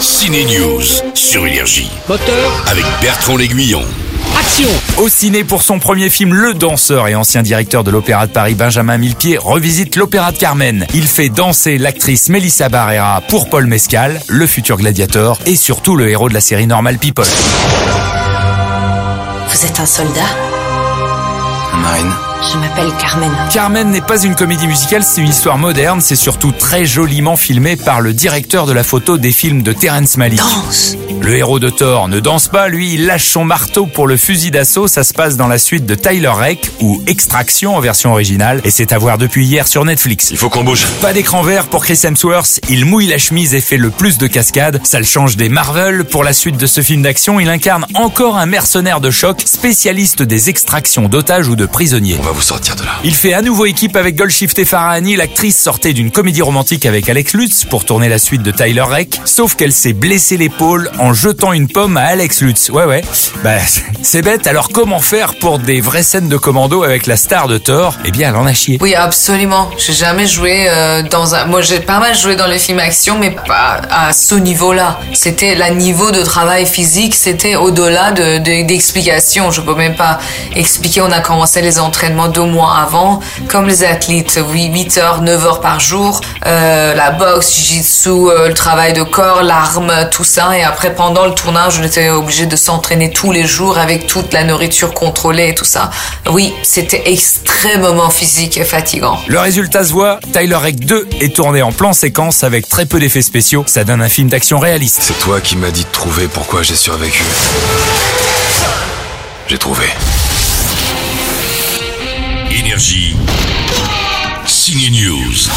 Ciné News sur Énergie Moteur, avec Bertrand L'Aiguillon. action Au ciné pour son premier film, le danseur et ancien directeur de l'Opéra de Paris Benjamin Millepied revisite l'Opéra de Carmen. Il fait danser l'actrice Melissa Barrera pour Paul Mescal, le futur gladiateur et surtout le héros de la série Normal People. Vous êtes un soldat? Marine. Je m'appelle Carmen. Carmen n'est pas une comédie musicale, c'est une histoire moderne, c'est surtout très joliment filmé par le directeur de la photo des films de Terrence Malick. Danse Le héros de Thor ne danse pas, lui, il lâche son marteau pour le fusil d'assaut. Ça se passe dans la suite de Tyler Reck ou Extraction en version originale et c'est à voir depuis hier sur Netflix. Il faut qu'on bouge. Pas d'écran vert pour Chris Hemsworth, il mouille la chemise et fait le plus de cascades. Ça le change des Marvel. Pour la suite de ce film d'action, il incarne encore un mercenaire de choc, spécialiste des extractions d'otages ou de prisonniers. Va vous sortir de là. Il fait à nouveau équipe avec Golshifteh Farahani, l'actrice sortait d'une comédie romantique avec Alex Lutz pour tourner la suite de Tyler Reck, sauf qu'elle s'est blessée l'épaule en jetant une pomme à Alex Lutz. Ouais ouais, bah c'est bête, alors comment faire pour des vraies scènes de commando avec la star de Thor? Eh bien elle en a chié. Oui, absolument. J'ai jamais joué euh, dans un. Moi, j'ai pas mal joué dans les films action, mais pas à ce niveau-là. C'était le niveau de travail physique, c'était au-delà de, de- d'explications. Je peux même pas expliquer. On a commencé les entraînements deux mois avant, comme les athlètes, oui, 8 heures, 9 heures par jour, euh, la boxe, jiu-jitsu, euh, le travail de corps, l'arme, tout ça. Et après, pendant le tournage, on était obligé de s'entraîner tous les jours avec toute la nourriture contrôlée et tout ça. Oui, c'était extrêmement physique et fatigant. Le résultat se voit, Tyler Reck 2 est tourné en plan séquence avec très peu d'effets spéciaux, ça donne un film d'action réaliste. C'est toi qui m'as dit de trouver pourquoi j'ai survécu. J'ai trouvé. Énergie. Ciné News.